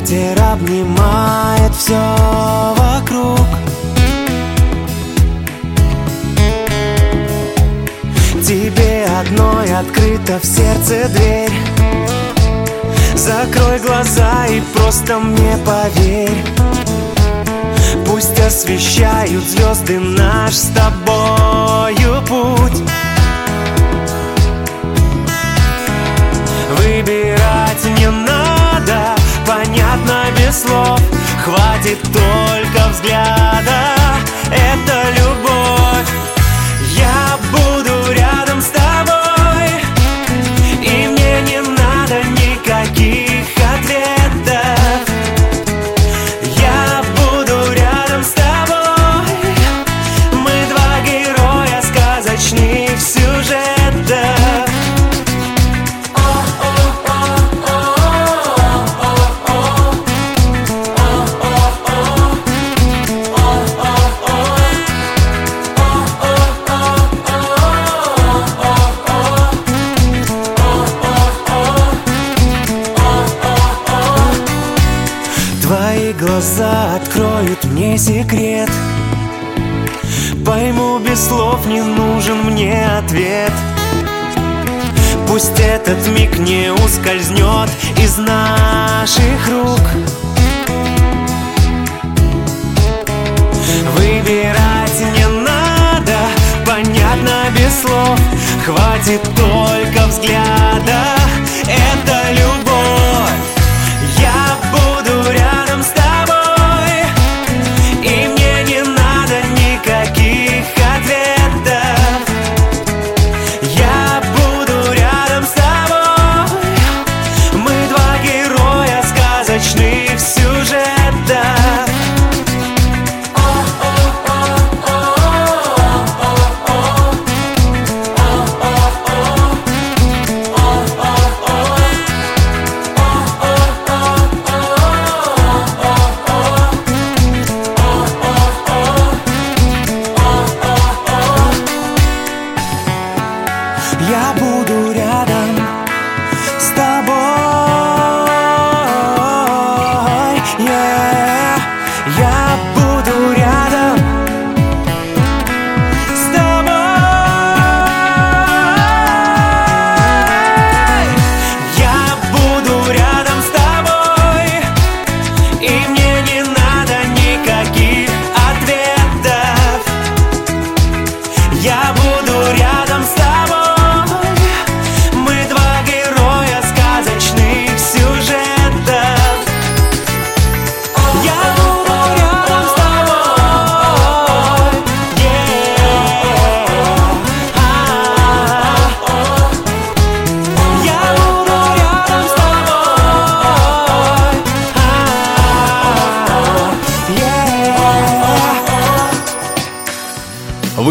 Ветер обнимает все вокруг. Тебе одной открыта в сердце дверь. Закрой глаза и просто мне поверь. Пусть освещают звезды наш с тобою путь слов. Хватит только взгляда, это любовь секрет. Пойму без слов не нужен мне ответ. Пусть этот миг не ускользнет из наших рук. Выбирать не надо, понятно без слов. Хватит только взгляда,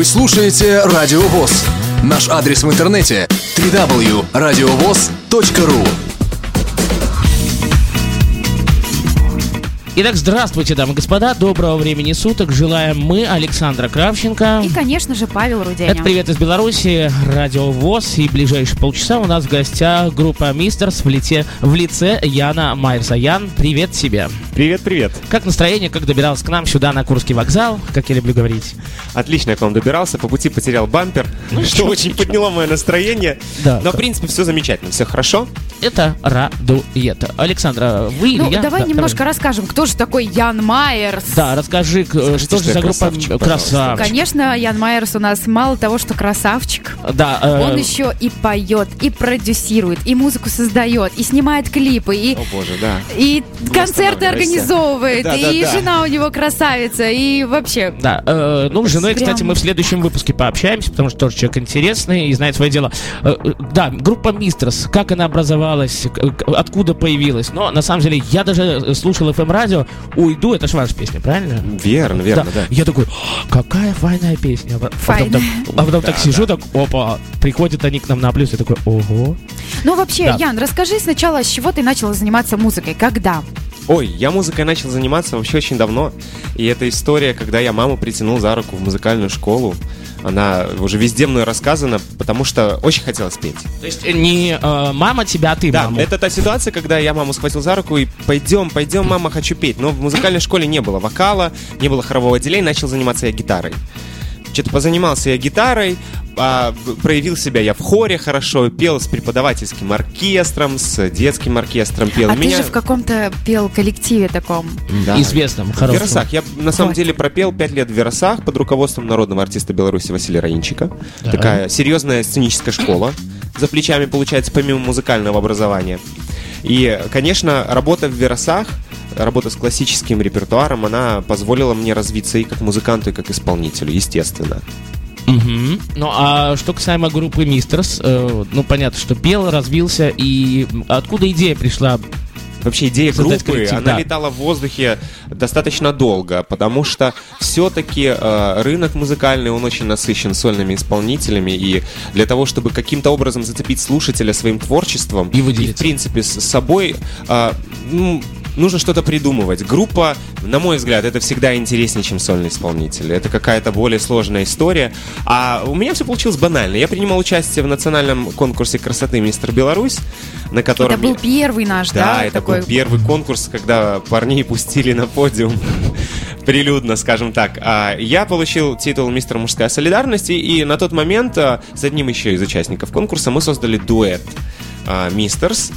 слушаете Радио ВОЗ. Наш адрес в интернете www.radiovoz.ru Итак, здравствуйте, дамы и господа, доброго времени суток. Желаем мы, Александра Кравченко. И, конечно же, Павел Руденя. Это «Привет из Беларуси», Радио ВОЗ. И ближайшие полчаса у нас в гостях группа «Мистерс» в, лице, в лице Яна Майерса. Ян, привет тебе. Привет, привет. Как настроение, как добирался к нам сюда на Курский вокзал, как я люблю говорить? Отлично я к вам добирался, по пути потерял бампер, что очень подняло мое настроение. Да. Но, в принципе, все замечательно, все хорошо. Это радует. Александра, вы Ну, или я? давай Да, немножко расскажем, кто же такой Ян Майерс. Да, расскажи, к- Скажите, что же что за я группа красавчик, красавчик. Конечно, Ян Майерс у нас мало того, что красавчик. Да, э, Он еще и поет, и продюсирует, и музыку создает, и снимает клипы, и, О боже, да. и концерты организовывает, Да, да, и да. жена у него красавица, и вообще. Да, э, ну, с женой, Прям- кстати, мы в следующем выпуске пообщаемся, потому что тоже человек интересный и знает свое дело. Э, э, да, группа Мистерс, как она образовалась, к- откуда появилась. Но, на самом деле, я даже э, слушал FM радио «Уйду», это же ваша песня, правильно? Верно, верно, да. Я такой, «А, какая файная песня. А потом так, а потом так сижу, так, опа, приходят они к нам на плюс, и такой, ого. Ну вообще, Да. Ян, расскажи сначала, с чего ты начала заниматься музыкой, когда? Ой, я музыкой начал заниматься вообще очень давно. И это история, когда я маму притянул за руку в музыкальную школу. Она уже везде мной рассказана, потому что очень хотелось петь. То есть э, не э, мама тебя, а ты Да, маму. это та ситуация, когда я маму схватил за руку и пойдем, пойдем, мама, хочу петь. Но в музыкальной школе не было вокала, не было хорового отделения, начал заниматься я гитарой. Что-то позанимался я гитарой, а, в- проявил себя я в хоре хорошо, пел с преподавательским оркестром, с детским оркестром пел. а Меня- ты же в каком-то пел коллективе таком. Да. Известном, В хорошем. Веросах. Я на самом Вот. деле пропел пять лет в Веросах под руководством народного артиста Беларуси Василия Раинчика. Да. Такая серьезная сценическая школа за плечами, получается, помимо музыкального образования. И, конечно, работа в Веросах, работа с классическим репертуаром, она позволила мне развиться и как музыканту, и как исполнителю, естественно. Мгм. Ну, а что касаемо группы Мистерс, э, ну, понятно, что пел, развился, и откуда идея пришла? Вообще идея Создать группы, коллектив, она да. летала в воздухе достаточно долго, потому что все-таки рынок музыкальный, он очень насыщен сольными исполнителями, и для того, чтобы каким-то образом зацепить слушателя своим творчеством И выделиться. в принципе, с собой, э, ну, нужно что-то придумывать. Группа, на мой взгляд, это всегда интереснее, чем сольный исполнитель. Это какая-то более сложная история. А у меня все получилось банально. Я принимал участие в национальном конкурсе красоты «Мистер Беларусь», на котором... Это был первый наш, да? да, это такой? был первый конкурс, когда парней пустили на подиум прилюдно, скажем так. А я получил титул «Мистер Мужская солидарность», и, и на тот момент а, с одним еще из участников конкурса мы создали дуэт а, «Мистерс».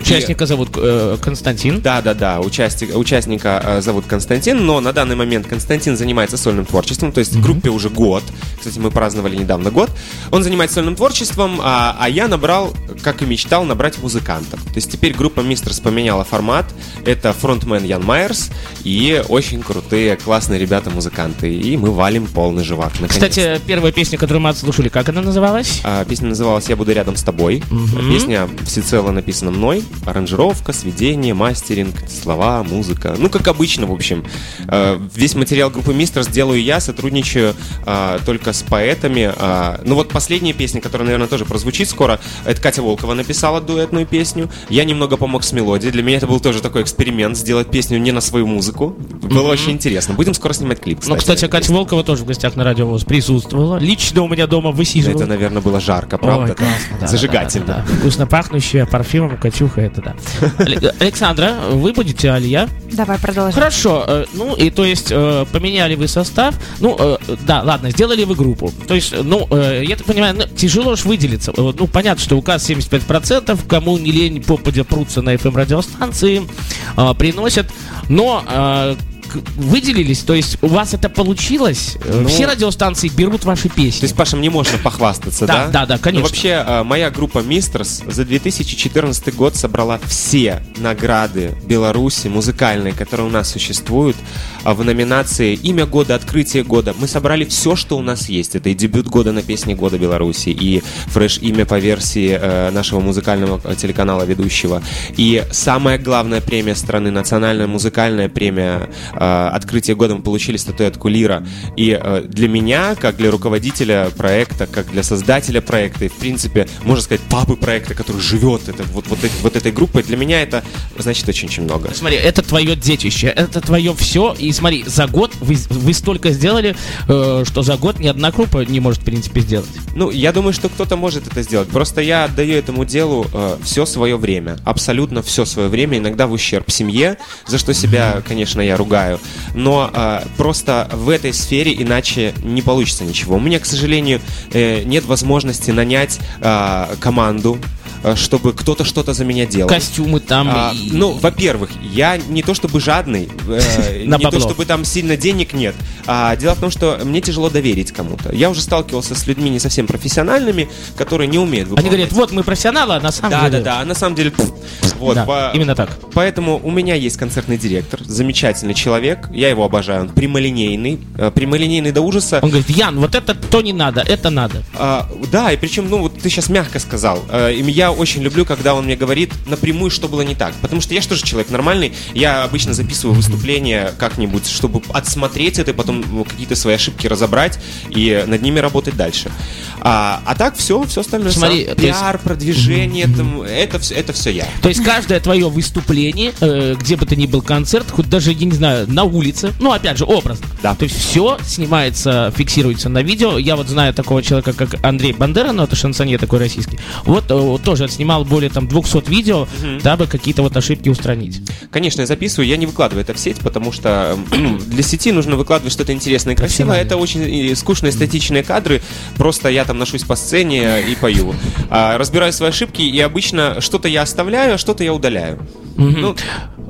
Участника зовут э, Константин. Да, да, да. Участник, участника э, зовут Константин, но на данный момент Константин занимается сольным творчеством, то есть группе уже год. Кстати, мы праздновали недавно год. Он занимается сольным творчеством, а, а я набрал, как и мечтал, набрать музыкантов. То есть теперь группа Мистерс поменяла формат. Это фронтмен Ян Майерс и очень крутые, классные ребята-музыканты. И мы валим полный живак. Кстати, первая песня, которую мы отслушали, как она называлась? А, Песня называлась «Я буду рядом с тобой». Мгм. Песня всецело написана мной. Аранжировка, сведение, мастеринг, слова, музыка. Ну, как обычно, в общем. Э, Весь материал группы Мистерс делаю я, сотрудничаю а, только с поэтами. А, Ну, вот последняя песня, которая, наверное, тоже прозвучит скоро, это Катя Волкова написала дуэтную песню. Я немного помог с мелодией. Для меня это был тоже такой эксперимент, сделать песню не на свою музыку. Было очень интересно. Будем скоро снимать клип, Ну, кстати, эту Катя Волкова тоже в гостях на радио ВОЗ присутствовала. Лично у меня дома высиживала. Это, наверное, было жарко, правда? Ой, классно, да, Зажигательно. да, да, да. Вкусно пахнущая парфюмом Катюха, это да. Але- Александра, вы будете, Алия? Давай продолжим. Хорошо, э, ну и то есть э, поменяли вы состав, ну э, да, ладно, сделали вы группу. То есть, ну, э, я так понимаю, ну, тяжело ж выделиться. Э, Ну, понятно, что указ 75%, кому не лень, попадя прутся на FM радиостанции, э, приносят, но э, выделились, то есть у вас это получилось, Э, Ну, все радиостанции берут ваши песни. То есть, Паша, мне можно похвастаться, да? Да, да, да, конечно. Ну, вообще, э, моя группа Мистерс за 2014 год собрала все награды Беларуси музыкальные, которые у нас существуют, в номинации «Имя года», «Открытие года». Мы собрали все, что у нас есть. Это и дебют года на песне года Беларуси, и фреш-имя по версии э, нашего музыкального э, телеканала ведущего. И самая главная премия страны, национальная музыкальная премия э, «Открытие года» мы получили статуэтку Лира. И э, для меня, как для руководителя проекта, как для создателя проекта, и, в принципе, можно сказать, папы проекта, который живет это, вот, вот, вот этой группой, для меня это значит очень-очень много. Смотри, это твое детище, это твое все. И смотри, за год вы, вы столько сделали, э, что за год ни одна группа не может, в принципе, сделать. Ну, я думаю, что кто-то может это сделать. Просто я отдаю этому делу все свое время. Абсолютно все свое время. Иногда в ущерб семье, за что себя, конечно, я ругаю. Но э, просто в этой сфере иначе не получится ничего. У меня, к сожалению, э, нет возможности нанять э, команду э, чтобы кто-то что-то за меня делал. Костюмы там. А, и- ну, во-первых, я не то чтобы жадный, э, не то чтобы там сильно денег нет. А, дело в том, что мне тяжело доверить кому-то. Я уже сталкивался с людьми не совсем профессиональными, которые не умеют Они говорят, вот мы профессионалы, а на самом Да, деле... да, да. А на самом деле, вот, Да, по- именно так. Поэтому у меня есть концертный директор, замечательный человек, я его обожаю, он прямолинейный, э, прямолинейный до ужаса. Он говорит, Ян, вот это то не надо, это надо. А, да, и причем, ну вот ты сейчас мягко сказал. Э, и я очень люблю, когда он мне говорит напрямую, что было не так. Потому что я же тоже человек нормальный. Я обычно записываю выступление как-нибудь, чтобы отсмотреть это, и потом ну, какие-то свои ошибки разобрать и над ними работать дальше. А, а так все, все остальное Смотри, сам. то есть- Пиар, продвижение, там, это, все, это все я. То есть каждое твое выступление, э, где бы то ни был концерт, хоть даже, я не знаю, на улице, ну, опять же, образно. Да. То есть все снимается, фиксируется на видео. Я вот знаю такого человека, как Андрей Бандера, но это шансонье такой российский. Вот э, вот тоже отснимал более там 200 видео, дабы какие-то вот ошибки устранить. Конечно, я записываю, я не выкладываю это в сеть, потому что ну, для сети нужно выкладывать что-то интересное и красивое. Это очень э, скучные статичные кадры. Просто я там ношусь по сцене и пою. А, разбираю свои ошибки, и обычно что-то я оставляю, а что-то я удаляю. Ну,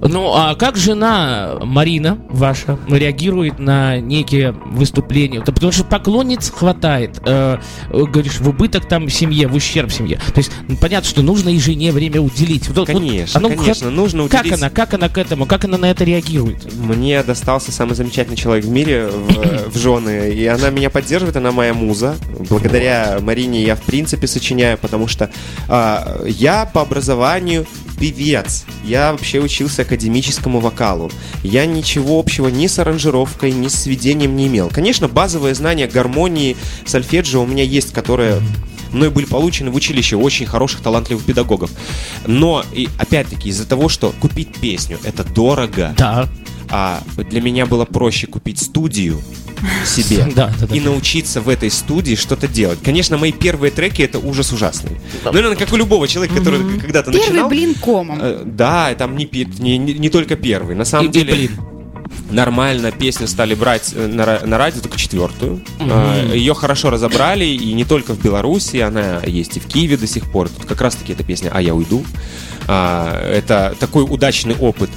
Ну, а как жена Марина ваша реагирует на некие выступления? Да потому что поклонниц хватает. Э, э, говоришь, в убыток там семье, в ущерб семье. То есть, понятно, что нужно и жене время уделить. Вот- вот Конечно, оно конечно, хват- нужно Как уделить- она, как она к этому, как она на это реагирует? Мне достался самый замечательный человек в мире в, в жены, и она меня поддерживает, она моя муза. Благодаря Марине я в принципе сочиняю, потому что а, я по образованию певец. Я вообще учился академическому вокалу. Я ничего общего ни с аранжировкой, ни с сведением не имел. Конечно, базовые знания гармонии, сольфеджио у меня есть, которые мной были получены в училище у очень хороших, талантливых педагогов. Но, и опять-таки, из-за того, что купить песню это дорого, Да. а для меня было проще купить студию себе Да, да, да. и научиться в этой студии что-то делать. Конечно, мои первые треки это ужас ужасный. Ну, наверное, как у любого человека, который к- когда-то Первый начинал. блин комом. Э, Да, там не, не, не- не только первый. На самом И- и деле, блин. Нормально песню стали брать э, на, на радио, только четвертую. Э, Ее хорошо разобрали, и не только в Беларуси, она есть и в Киеве до сих пор. Тут как раз-таки эта песня «А я уйду». А, Это такой удачный опыт.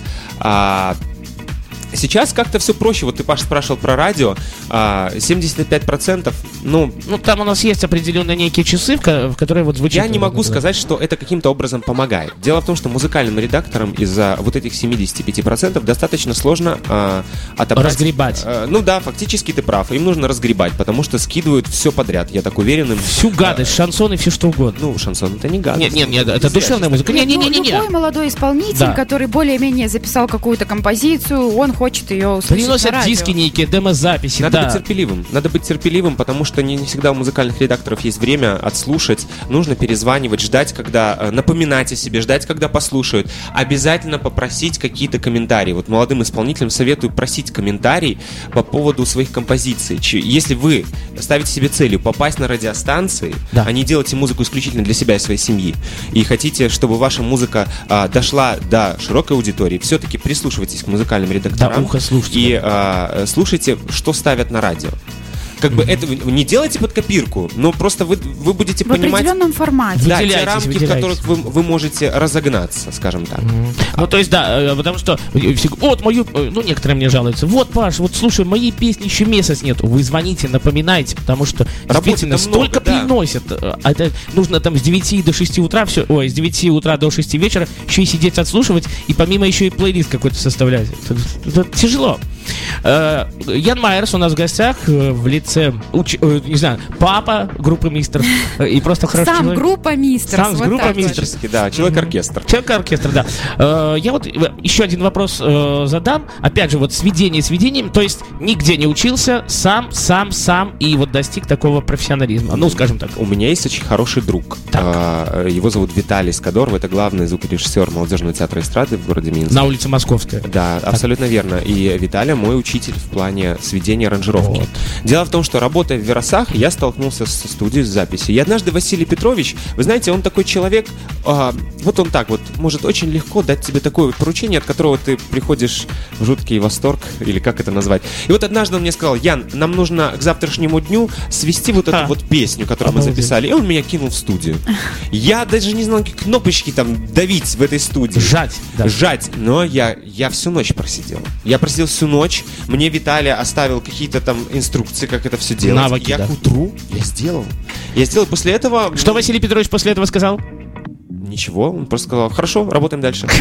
А, Сейчас как-то все проще. Вот ты, Паш, спрашивал про радио. А, 75%, ну, Ну, там у нас есть определенные некие часы, в, ко- в которые вот звучит... я не могу Да. сказать, что это каким-то образом помогает. Дело в том, что музыкальным редакторам из-за вот этих 75% достаточно сложно а, отобрать... Разгребать. А, ну да, фактически ты прав. Им нужно разгребать, потому что скидывают все подряд. Я так уверен им. Всю гадость, шансоны, все что угодно. Ну, шансон это не гадость. Нет, нет, нет, это душевная музыка. Нет, ну, Не-не-не-не. любой молодой исполнитель, Да. который более-менее записал какую-то композицию, он хочет ее услышать на Приносят радио. диски некие, демозаписи, Надо да. быть терпеливым. Надо быть терпеливым, потому что не, не всегда у музыкальных редакторов есть время отслушать. Нужно перезванивать, ждать, когда э, напоминать о себе, ждать, когда послушают. Обязательно попросить какие-то комментарии. Вот молодым исполнителям советую просить комментарий по поводу своих композиций. Если вы ставите себе целью попасть на радиостанции, Да. а не делаете музыку исключительно для себя и своей семьи, и хотите, чтобы ваша музыка а, дошла до широкой аудитории, все-таки прислушивайтесь к музыкальным редакторам. Ухо слушателя. И а, слушайте, что ставят на радио. Как бы это вы не делайте под копирку, но просто вы, вы будете В понимать определенном формате. да, те Выделяйтесь, рамки, в которых вы, вы можете разогнаться, скажем так. Ну, то есть, да, э, потому что э, вот мою, э, ну, некоторые мне жалуются, вот, Паш, вот, слушай, моей песни еще месяц нету. Вы звоните, напоминайте, потому что действительно много, столько да. приносят. э, А это нужно там с 9 до 6 утра все, ой, с 9 утра до 6 вечера еще и сидеть отслушивать, и помимо еще и плейлист какой-то составлять. Это, это тяжело. Э, Ян Майерс у нас в гостях э, в лице, уч- э, не знаю, папа группы Мистер и просто хороший Сам человек. группа Мистер. Сам с группа Мистерс. Да, человек-оркестр. Человек-оркестр, да. Я вот еще один вопрос задам. Опять же, вот сведение сведением, то есть нигде не учился, сам, сам, сам, и вот достиг такого профессионализма. Ну, скажем так. У меня есть очень хороший друг. Так. А, Его зовут Виталий Скадоров. Это главный звукорежиссер молодежного театра эстрады в городе Минск. На улице Московская. Да, абсолютно верно. И Виталий мой учитель в плане сведения аранжировки. Вот. Дело в том, что работая в Веросах, я столкнулся со студией с записью. И однажды Василий Петрович, вы знаете, он такой человек, а, вот он так вот может очень легко дать тебе такое вот поручение, от которого ты приходишь в жуткий восторг, или как это назвать. И вот однажды он мне сказал, Ян, нам нужно к завтрашнему дню свести вот эту А. вот песню, которую мы Обалдеть. записали. И он меня кинул в студию. Я даже не знал, какие кнопочки там давить в этой студии. Жать. да. Жать. Но я, я всю ночь просидел. Я просидел всю ночь. Мне Виталий оставил какие-то там инструкции, как это все делать. Навыки, я да. к утру я сделал. Я сделал после этого... Что Василий Петрович после этого сказал? Ничего, он просто сказал, хорошо, работаем дальше.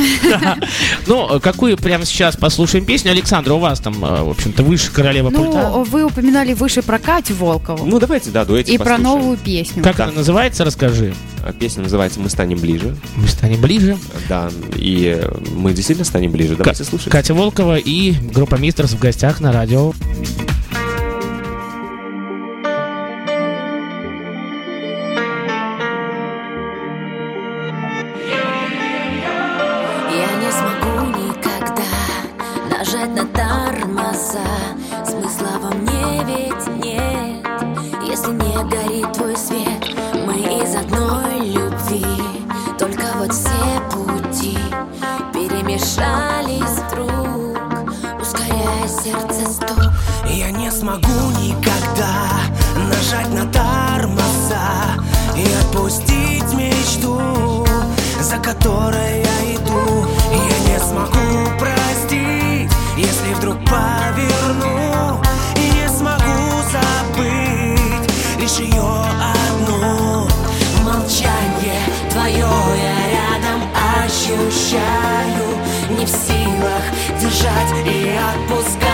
Ну, какую прямо сейчас послушаем песню? Александра, у вас там, э, в общем-то, выше королева пульта. Ну, вы упоминали выше про Катю Волкову. Ну, давайте, да, дуэте и про новую песню. Как она называется, расскажи. А Песня называется «Мы станем ближе». Мы станем ближе. Да, и мы действительно станем ближе. Давайте слушать. Катя Волкова и группа Мистерс в гостях на радио. Тормоза. Смысла во мне ведь нет. Если не горит твой свет Мы из одной любви. Только вот все пути Перемешались вдруг. Ускоряя сердце стук. Я не смогу никогда нажать на тормоза И отпустить мечту, за которой я иду. Я не смогу простить, силах держать и отпускаю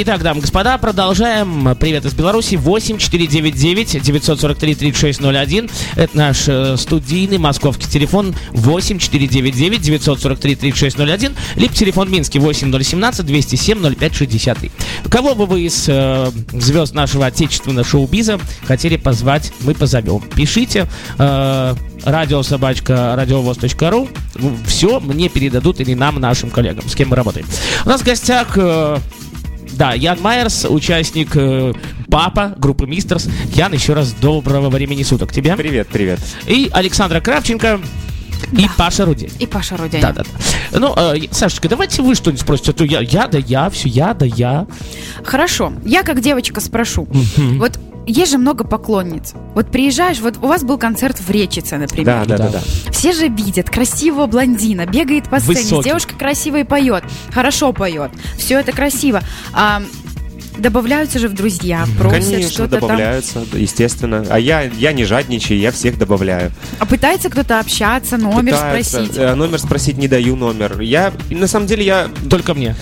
Итак, дамы и господа, продолжаем. Привет из Беларуси. 8499 943 3601. Это наш э, студийный московский телефон 8499 943 3601. Либо телефон Минский 8017 207 0563. Кого бы вы из э, звезд нашего отечественного шоу-биза хотели позвать, мы позовем. Пишите. Э, радиособачка радиовоз.ру все мне передадут или нам, нашим коллегам, с кем мы работаем. У нас в гостях э, да, Ян Майерс, участник э, папа группы Мистерс. Ян, еще раз доброго времени суток тебе. Привет, привет. И Александра Кравченко. И Да. Паша Рудень. И Паша Рудянин. Да, да, да. Ну, э, Сашечка, давайте вы что-нибудь спросите. А то я, я, да я, все я, да я. Хорошо, я как девочка спрошу. Вот есть же много поклонниц. Вот приезжаешь, вот у вас был концерт в Речице, например. Да, да, да, Да. да. Все же видят красивого блондина, бегает по сцене, Высокий. девушка красивая поет, хорошо поет, все это красиво. А, добавляются же в друзья, просят Конечно, что-то там. добавляются, естественно. А я, я не жадничаю, я всех добавляю. А пытается кто-то общаться, номер Пытаются. спросить. Э, Номер спросить не даю номер. Я, на самом деле, я, Только мне.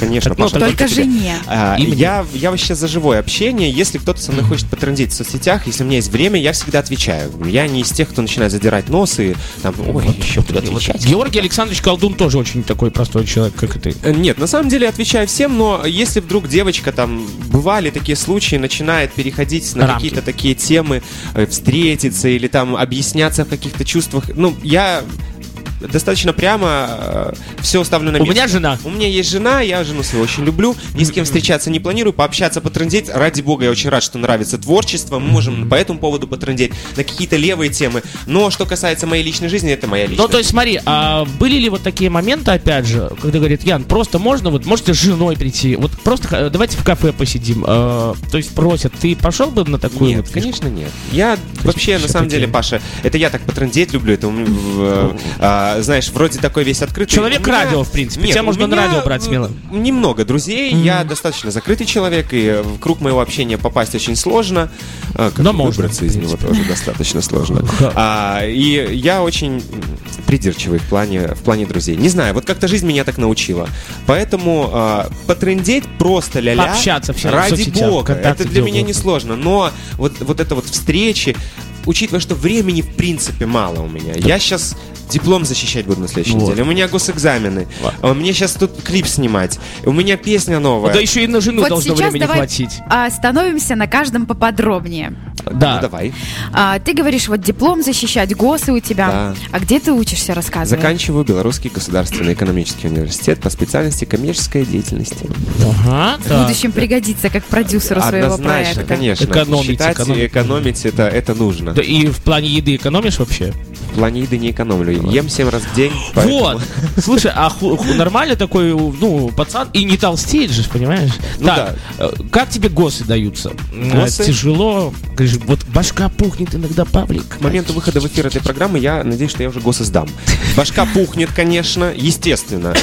Конечно, Ну, Паша, Только жене. А, я, я вообще за живое общение. Если кто-то со мной хочет потрендить в соцсетях, если у меня есть время, я всегда отвечаю. Я не из тех, кто начинает задирать нос и там, ой, еще буду отвечать. Георгий Александрович Колдун тоже очень такой простой человек, как и ты. Э, Нет, на самом деле отвечаю всем, но если вдруг девочка там бывали такие случаи, начинает переходить на Рамки. какие-то такие темы, э, встретиться или там объясняться в каких-то чувствах, ну, я достаточно прямо все ставлю на У место. меня жена. У меня есть жена, я жену свою очень люблю, ни с кем встречаться не планирую, пообщаться, потрындеть. Ради бога, я очень рад, что нравится творчество, мы можем по этому поводу потрындеть на какие-то левые темы. Но что касается моей личной жизни, это моя личная Ну, то есть, смотри, а были ли вот такие моменты, опять же, когда говорит, Ян, просто можно, вот можете с женой прийти, вот просто э, давайте в кафе посидим. Э, то есть просят, ты пошел бы на такую Нет, вот фишку? конечно нет. Я вообще, на самом деле, Паша, это я так потрындеть люблю, это, у меня, а, знаешь, вроде такой весь открытый. Человек меня- радио, в принципе. Нет, Тебя можно на радио брать э, смело. Немного друзей, я достаточно закрытый человек, и в круг моего общения попасть очень сложно. А, как Но можно, выбраться из него тоже достаточно сложно. А, и я очень придирчивый в плане, в плане друзей. Не знаю, вот как-то жизнь меня так научила. Поэтому а, потрындеть просто ля-ля. Пообщаться в все- Ради бога. Это для меня не угодно. сложно. Но вот, вот это вот встречи, учитывая, что времени в принципе мало у меня. Я сейчас диплом защищать буду на следующей Вот. неделе. У меня госэкзамены. А Мне сейчас тут клип снимать. У меня песня новая. Да еще и на жену Вот должно времени давай хватить. остановимся на каждом поподробнее. Да. Ну, давай. А, ты говоришь, вот диплом защищать, ГОСы у тебя. Да. А где ты учишься, рассказывай? Заканчиваю Белорусский государственный экономический университет по специальности коммерческая деятельность. Ага, В будущем пригодится как продюсеру своего Однозначно, проекта. конечно. Экономить, Считать экономить. экономить это, это нужно. Да и в плане еды экономишь вообще? В плане еды не экономлю. Ем 7 раз в день. поэтому- Вот. Слушай, а ху- ху- нормально такой, ну, пацан и не толстеет же, понимаешь? Ну так, э, как тебе госы даются? Э, Госы? Тяжело. Говоришь, вот башка пухнет иногда, Павлик. К моменту выхода в эфир этой программы я надеюсь, что я уже госы сдам. Башка пухнет, конечно, естественно.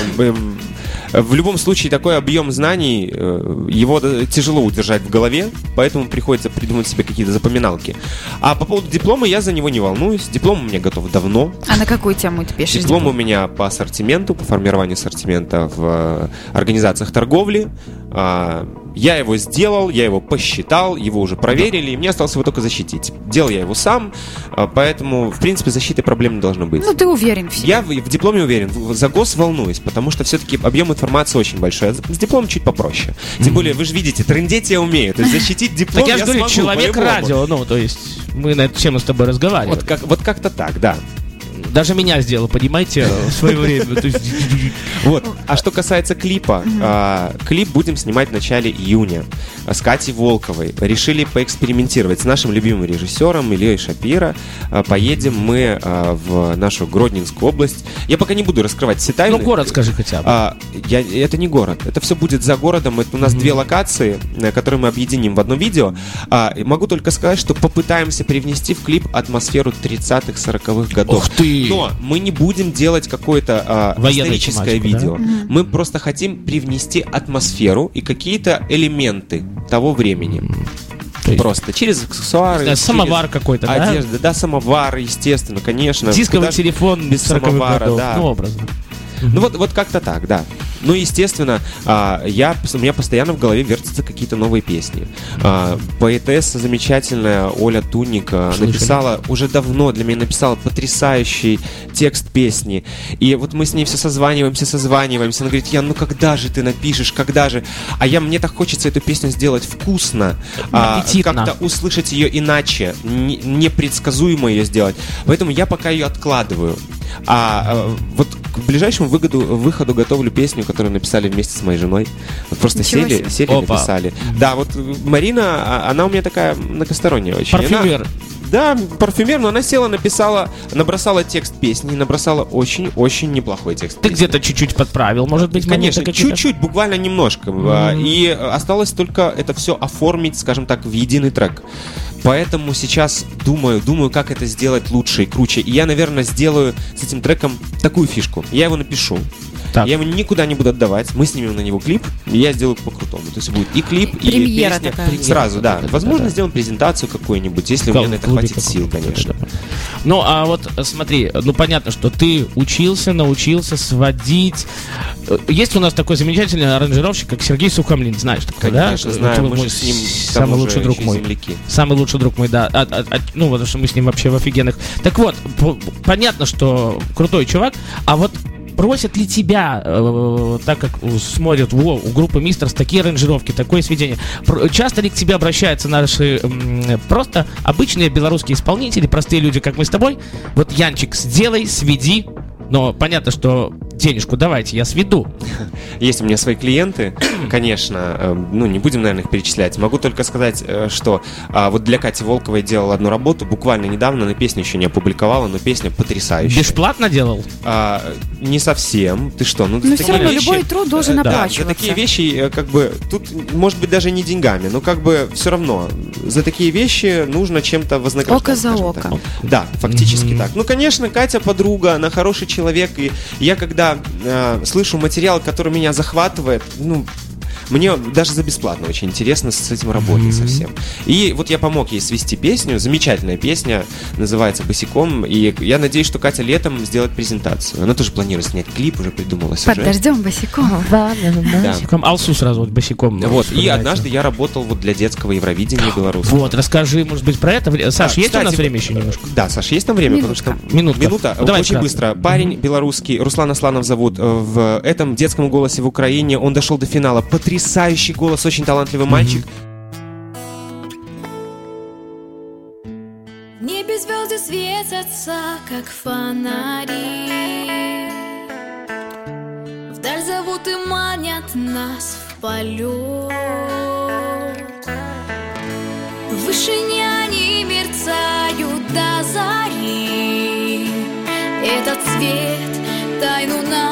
В любом случае, такой объем знаний, э, его тяжело удержать в голове, поэтому приходится придумать себе какие-то запоминалки. А по поводу диплома я за него не волнуюсь. Диплом у меня готов давно. А на какую тему ты пишешь? Диплом у меня по ассортименту, по формированию ассортимента в э, организациях торговли. А, Я его сделал, я его посчитал, его уже проверили, и мне осталось его только защитить. Делал я его сам, а, поэтому, в принципе, защиты проблем не должно быть. Ну, ты уверен в себе. Я в, в дипломе уверен, за гос волнуюсь, потому что все-таки объем информации очень большой. А с дипломом чуть попроще. Тем более, вы же видите, трендеть я умею. То есть защитить диплом Так я же говорю, смогу, человек по-любому. радио, ну, то есть мы на эту тему с тобой разговаривали. Вот, как, вот как-то так, да. Даже меня сделал, понимаете, в свое время. Вот. А что касается клипа, а, клип будем снимать в начале июня с Катей Волковой. Решили поэкспериментировать с нашим любимым режиссером Ильей Шапира. А, Поедем мы а, в нашу Гродненскую область. Я пока не буду раскрывать все тайны. Ну, город скажи хотя бы. А, я, это не город. Это все будет за городом. Это у нас две локации, э, которые мы объединим в одном видео. А, могу только сказать, что попытаемся привнести в клип атмосферу 30-х, 40-х годов. Ух ты! Но мы не будем делать какое-то а, историческое тематику, видео. Мы просто хотим привнести атмосферу и какие-то элементы того времени. То есть, Просто через аксессуары. знаю, через самовар какой-то, да? Одежда, да, самовар, естественно, конечно. Дисковый Куда телефон без 40-х самовара, годов. да. Ну, образно. Ну вот, вот как-то так, да. Ну, естественно, а, я, у меня постоянно в голове вертятся какие-то новые песни. А, Поэтесса замечательная Оля Туник а, написала, уже давно для меня написала потрясающий текст песни. И вот мы с ней все созваниваемся, созваниваемся. Она говорит, Ян, ну когда же ты напишешь, когда же? А я, мне так хочется эту песню сделать вкусно, Аппетитно. как-то услышать ее иначе, не- непредсказуемо ее сделать. Поэтому я пока ее откладываю. А вот к ближайшему выгоду, выходу готовлю песню, которую написали вместе с моей женой. Вот просто Ничего сели, себе. сели Опа. написали. Да, вот Марина, а, она у меня такая многосторонняя очень. Она- Парфюмер. да, парфюмер, но она села, написала, набросала текст песни, набросала очень-очень неплохой текст. Ты где-то чуть-чуть подправил, может быть, Конечно, чуть-чуть, буквально немножко. А, И осталось только это все оформить, скажем так, в единый трек. Поэтому сейчас думаю, думаю, как это сделать лучше и круче. И я, наверное, сделаю с этим треком такую фишку. Я его напишу. Так. Я его никуда не буду отдавать. Мы снимем на него клип, и я сделаю по-крутому. То есть будет и клип, и Премьера песня. такая. Сразу, да. Да-да-да-да-да. Возможно, сделаем презентацию какую-нибудь, если у меня на это хватит сил, конечно. Ну, а вот э, смотри, ну понятно, что ты учился, научился сводить. Э, Есть у нас такой замечательный аранжировщик, как Сергей Сухомлин, знаешь такой, да? Конечно, Э, знаю. Мы мой с ним самый лучший друг мой. земляки. Самый лучший друг мой, да. А- а- а- ну, потому что мы с ним вообще в офигенных. Так вот, понятно, что крутой чувак, а вот просят ли тебя, э, так как смотрят во, у группы Мистерс такие аранжировки, такое сведение, часто ли к тебе обращаются наши м, просто обычные белорусские исполнители, простые люди, как мы с тобой? Вот, Янчик, сделай, сведи, но понятно, что денежку давайте, я сведу. Есть у меня свои клиенты, конечно, э, ну не будем, наверное, их перечислять. Могу только сказать, э, что а, вот для Кати Волковой делал одну работу, буквально недавно, на песню еще не опубликовала, но песня потрясающая. Бесплатно делал? А, не совсем. Ты что? Ну, Но все равно вещи- любой труд должен э, да, оплачиваться. за такие вещи, э, как бы, тут, может быть, даже не деньгами, но как бы все равно. За такие вещи нужно чем-то вознаграждать. Око за око. так. Да, фактически так. Ну, конечно, Катя подруга, она хороший человек, и я когда э, слышу материал, который меня захватывает, ну, мне даже за бесплатно очень интересно с этим работать совсем. И вот я помог ей свести песню, замечательная песня, называется «Босиком», и я надеюсь, что Катя летом сделает презентацию. Она тоже планирует снять клип, уже придумала сюжет. Подождем босиком. Да. Босиком. Алсу сразу вот босиком. Вот, и однажды я работал вот для детского Евровидения белорусского. Вот, расскажи, может быть, про это. Саш, А, есть у нас кстати, время еще немножко? Да, Саш, есть там время? Минутка. Потому что... Минутка. Минута. Ну, давай Очень кратко. быстро. Парень белорусский, Руслан Асланов зовут, э, в этом детском голосе в Украине. Он дошел до финала. Потрясающий голос, очень талантливый мальчик. В небе звезды светятся, как фонари. Вдаль зовут и манят нас в полет. В вышине они мерцают до зари. Этот свет тайну нам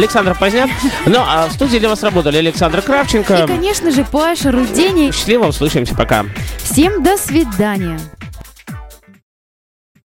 Александр Поздняк. Ну, а в студии для вас работали Александр Кравченко. И, конечно же, Паша Рудений. Счастливо, услышимся, пока. Всем до свидания.